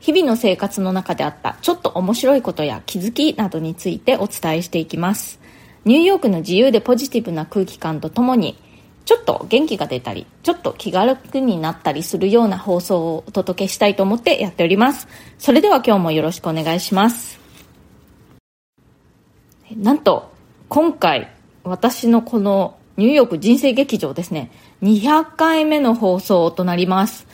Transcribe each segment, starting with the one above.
日々の生活の中であったちょっと面白いことや気づきなどについてお伝えしていきます。ニューヨークの自由でポジティブな空気感とともにちょっと元気が出たりちょっと気軽になったりするような放送をお届けしたいと思ってやっております。それでは今日もよろしくお願いします。なんと今回私のこのニューヨーク人生劇場ですね。200回目の放送となります。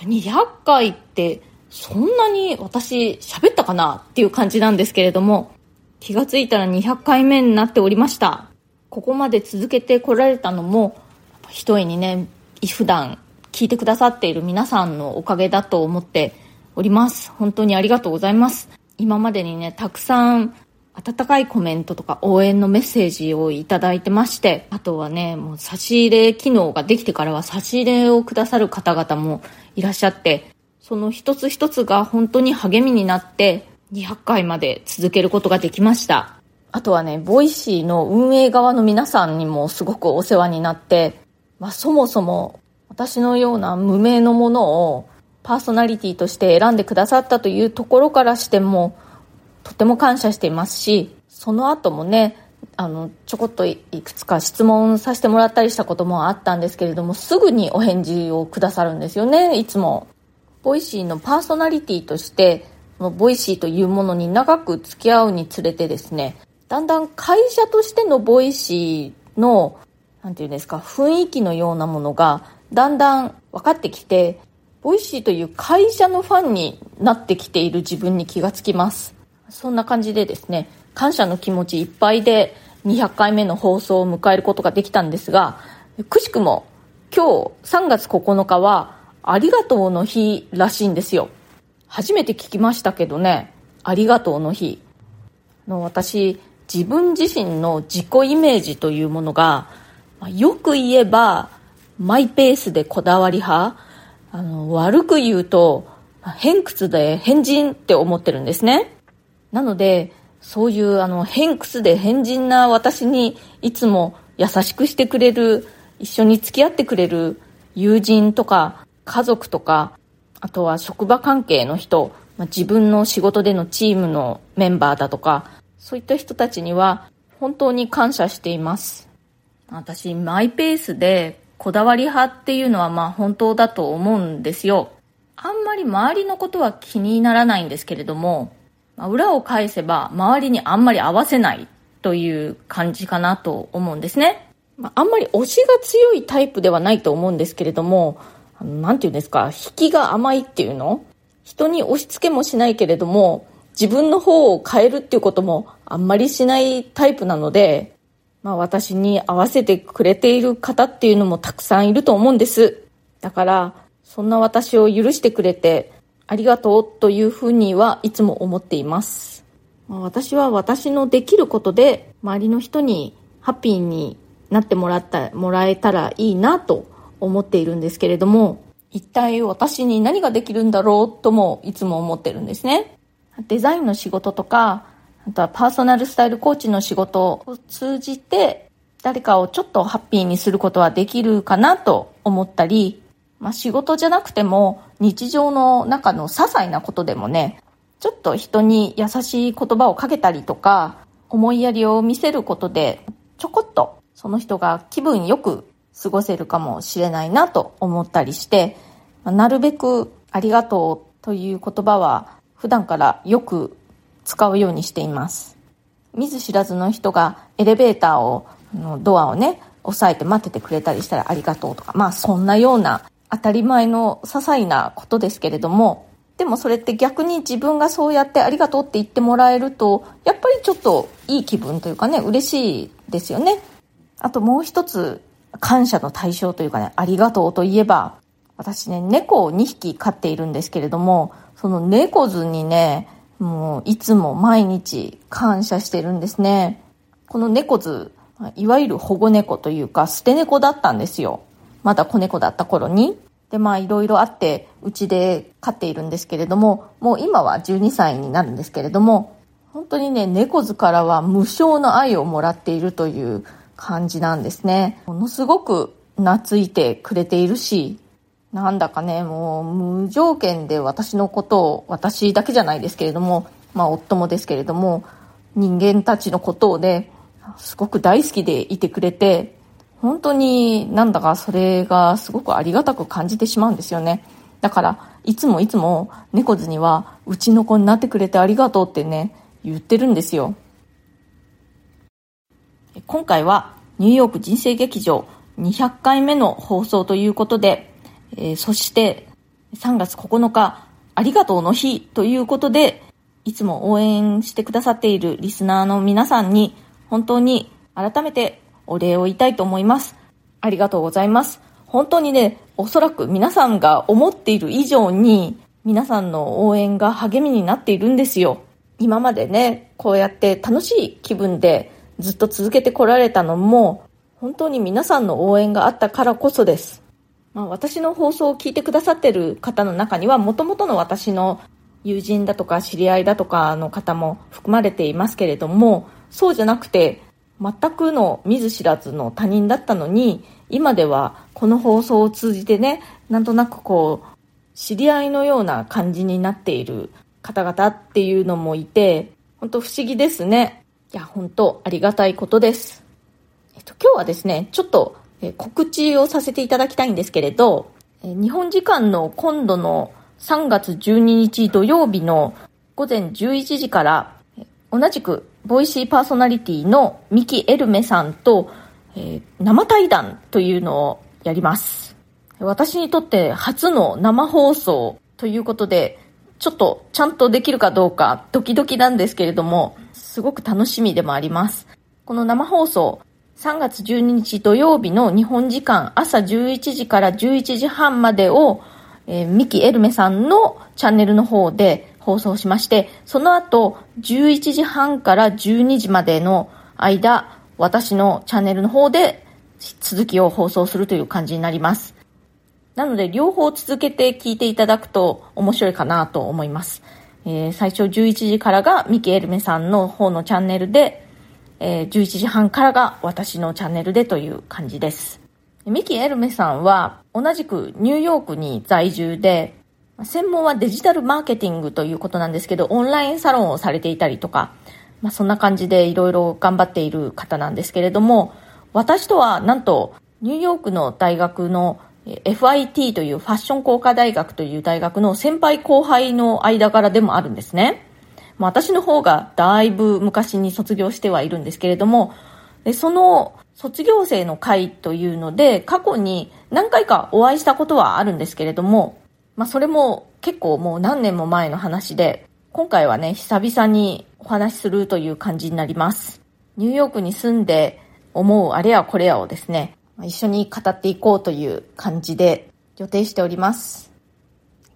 200回ってそんなに私喋ったかなっていう感じなんですけれども、気がついたら200回目になっておりました。ここまで続けてこられたのも、一重にね、普段聞いてくださっている皆さんのおかげだと思っております。本当にありがとうございます。今までにね、たくさん温かいコメントとか応援のメッセージをいただいてまして、あとはね、もう差し入れ機能ができてからは差し入れをくださる方々もいらっしゃって、その一つ一つが本当に励みになって200回まで続けることができました。あとはね、 Voicy の運営側の皆さんにもすごくお世話になって、まあ、そもそも私のような無名のものをパーソナリティとして選んでくださったというところからしてもとても感謝していますしその後もねあのちょこっといくつか質問させてもらったりしたこともあったんですけれどもすぐにお返事をくださるんですよねいつもVoicy のパーソナリティとして、この Voicy というものに長く付き合うにつれてですね、だんだん会社としての Voicy の、なんていうんですか、雰囲気のようなものが、だんだん分かってきて、 Voicy という会社のファンになってきている自分に気がつきます。そんな感じでですね、感謝の気持ちいっぱいで200回目の放送を迎えることができたんですが、くしくも今日3月9日はありがとうの日らしいんですよ。初めて聞きましたけどね、ありがとうの日。の私、自分自身の自己イメージというものが、よく言えば、マイペースでこだわり派、あの、悪く言うと、偏屈で変人って思ってるんですね。なので、そういうあの偏屈で変人な私にいつも優しくしてくれる、一緒に付き合ってくれる友人とか家族とか、あとは職場関係の人、まあ、自分の仕事でのチームのメンバーだとか、そういった人たちには本当に感謝しています。私、マイペースでこだわり派っていうのはまあ本当だと思うんですよ。あんまり周りのことは気にならないんですけれども、裏を返せば周りにあんまり合わせないという感じかなと思うんですね。あんまり推しが強いタイプではないと思うんですけれども、なんていうんですか、引きが甘いっていうの？人に押し付けもしないけれども、自分の方を変えるっていうこともあんまりしないタイプなので、まあ私に合わせてくれている方っていうのもたくさんいると思うんです。だから、そんな私を許してくれてありがとうというふうにはいつも思っています。まあ、私は私のできることで周りの人にハッピーになってもらった、もらえたらいいなと思っているんですけれども、一体私に何ができるんだろうともいつも思ってるんですね。デザインの仕事とか、あとはパーソナルスタイルコーチの仕事を通じて、誰かをちょっとハッピーにすることはできるかなと思ったり、まあ、仕事じゃなくても日常の中の些細なことでもね、ちょっと人に優しい言葉をかけたりとか、思いやりを見せることで、ちょこっとその人が気分よく過ごせるかもしれないなと思ったりして、なるべくありがとうという言葉は普段からよく使うようにしています。見ず知らずの人がエレベーターを、のドアをね、押さえて待っててくれたりしたらありがとうとか、まあそんなような当たり前の些細なことですけれども、でもそれって逆に自分がそうやってありがとうって言ってもらえると、やっぱりちょっといい気分というかね、嬉しいですよね。あともう一つ感謝の対象というかね、ありがとうといえば、私ね、猫を2匹飼っているんですけれども、その猫図にね、もういつも毎日感謝してるんですね。この猫図、いわゆる保護猫というか捨て猫だったんですよ。まだ子猫だった頃に。で、まあいろいろあって、うちで飼っているんですけれども、もう今は12歳になるんですけれども、本当にね、猫図からは無償の愛をもらっているという感じなんですね。ものすごく懐いてくれているし、なんだかね、もう無条件で私のことを、私だけじゃないですけれども、まあ夫もですけれども、人間たちのことをね、すごく大好きでいてくれて、本当になんだかそれがすごくありがたく感じてしまうんですよね。だから、いつもいつも猫図には、うちの子になってくれてありがとうってね、言ってるんですよ。今回はニューヨーク人生劇場200回目の放送ということで、えー、そして3月9日ありがとうの日ということで、いつも応援してくださっているリスナーの皆さんに本当に改めてお礼を言いたいと思います。ありがとうございます。本当にね、おそらく皆さんが思っている以上に、皆さんの応援が励みになっているんですよ。今までね、こうやって楽しい気分でずっと続けてこられたのも、本当に皆さんの応援があったからこそです。まあ、私の放送を聞いてくださってる方の中には、もともとの私の友人だとか知り合いだとかの方も含まれていますけれども、そうじゃなくて、全くの見ず知らずの他人だったのに、今ではこの放送を通じてね、なんとなくこう、知り合いのような感じになっている方々っていうのもいて、本当不思議ですね。いや、本当ありがたいことです。えっと、今日はですね、ちょっと、え告知をさせていただきたいんですけれど、え日本時間の今度の3月12日土曜日の午前11時から、同じくボイシーパーソナリティのミキ・エルメさんと、えー、生対談というのをやります。私にとって初の生放送ということで、ちょっとちゃんとできるかどうかドキドキなんですけれども、すごく楽しみでもあります。この生放送、3月12日土曜日の日本時間朝11時から11時半までを、えー、ミキ・エルメさんのチャンネルの方で放送しまして、その後、11時半から12時までの間、私のチャンネルの方で続きを放送するという感じになります。なので、両方続けて聞いていただくと面白いかなと思います。えー、最初11時からがミキエルメさんの方のチャンネルで、えー、11時半からが私のチャンネルでという感じです。ミキエルメさんは同じくニューヨークに在住で、専門はデジタルマーケティングということなんですけど、オンラインサロンをされていたりとか、まあ、そんな感じでいろいろ頑張っている方なんですけれども、私とはなんとニューヨークの大学の FIT というファッション工科大学という大学の先輩後輩の間柄でもあるんですね。まあ、私の方がだいぶ昔に卒業してはいるんですけれども、でその卒業生の会というので過去に何回かお会いしたことはあるんですけれども、まあ、それも結構もう何年も前の話で、今回はね、久々にお話しするという感じになります。ニューヨークに住んで思うあれやこれやをですね、一緒に語っていこうという感じで予定しております。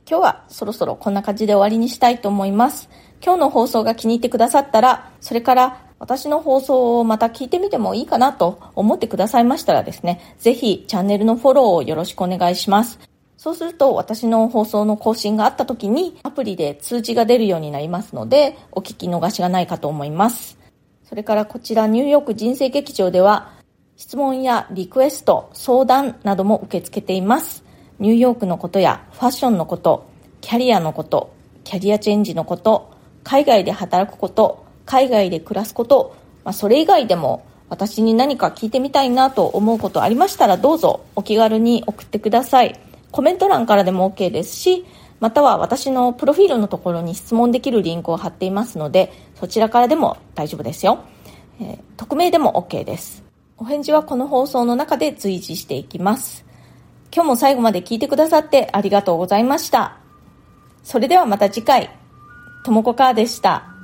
今日はそろそろこんな感じで終わりにしたいと思います。今日の放送が気に入ってくださったら、それから私の放送をまた聞いてみてもいいかなと思ってくださいましたらですね、ぜひチャンネルのフォローをよろしくお願いします。そうすると私の放送の更新があった時にアプリで通知が出るようになりますのでお聞き逃しがないかと思います。それからこちらニューヨーク人生劇場では質問やリクエスト、相談なども受け付けています。ニューヨークのことやファッションのこと、キャリアのこと、キャリアチェンジのこと、海外で働くこと、海外で暮らすこと、まあ、それ以外でも私に何か聞いてみたいなと思うことありましたらどうぞお気軽に送ってください。コメント欄からでも OK ですし、または私のプロフィールのところに質問できるリンクを貼っていますので、そちらからでも大丈夫ですよ。えー、匿名でも OK です。お返事はこの放送の中で随時していきます。今日も最後まで聞いてくださってありがとうございました。それではまた次回、ともこかーでした。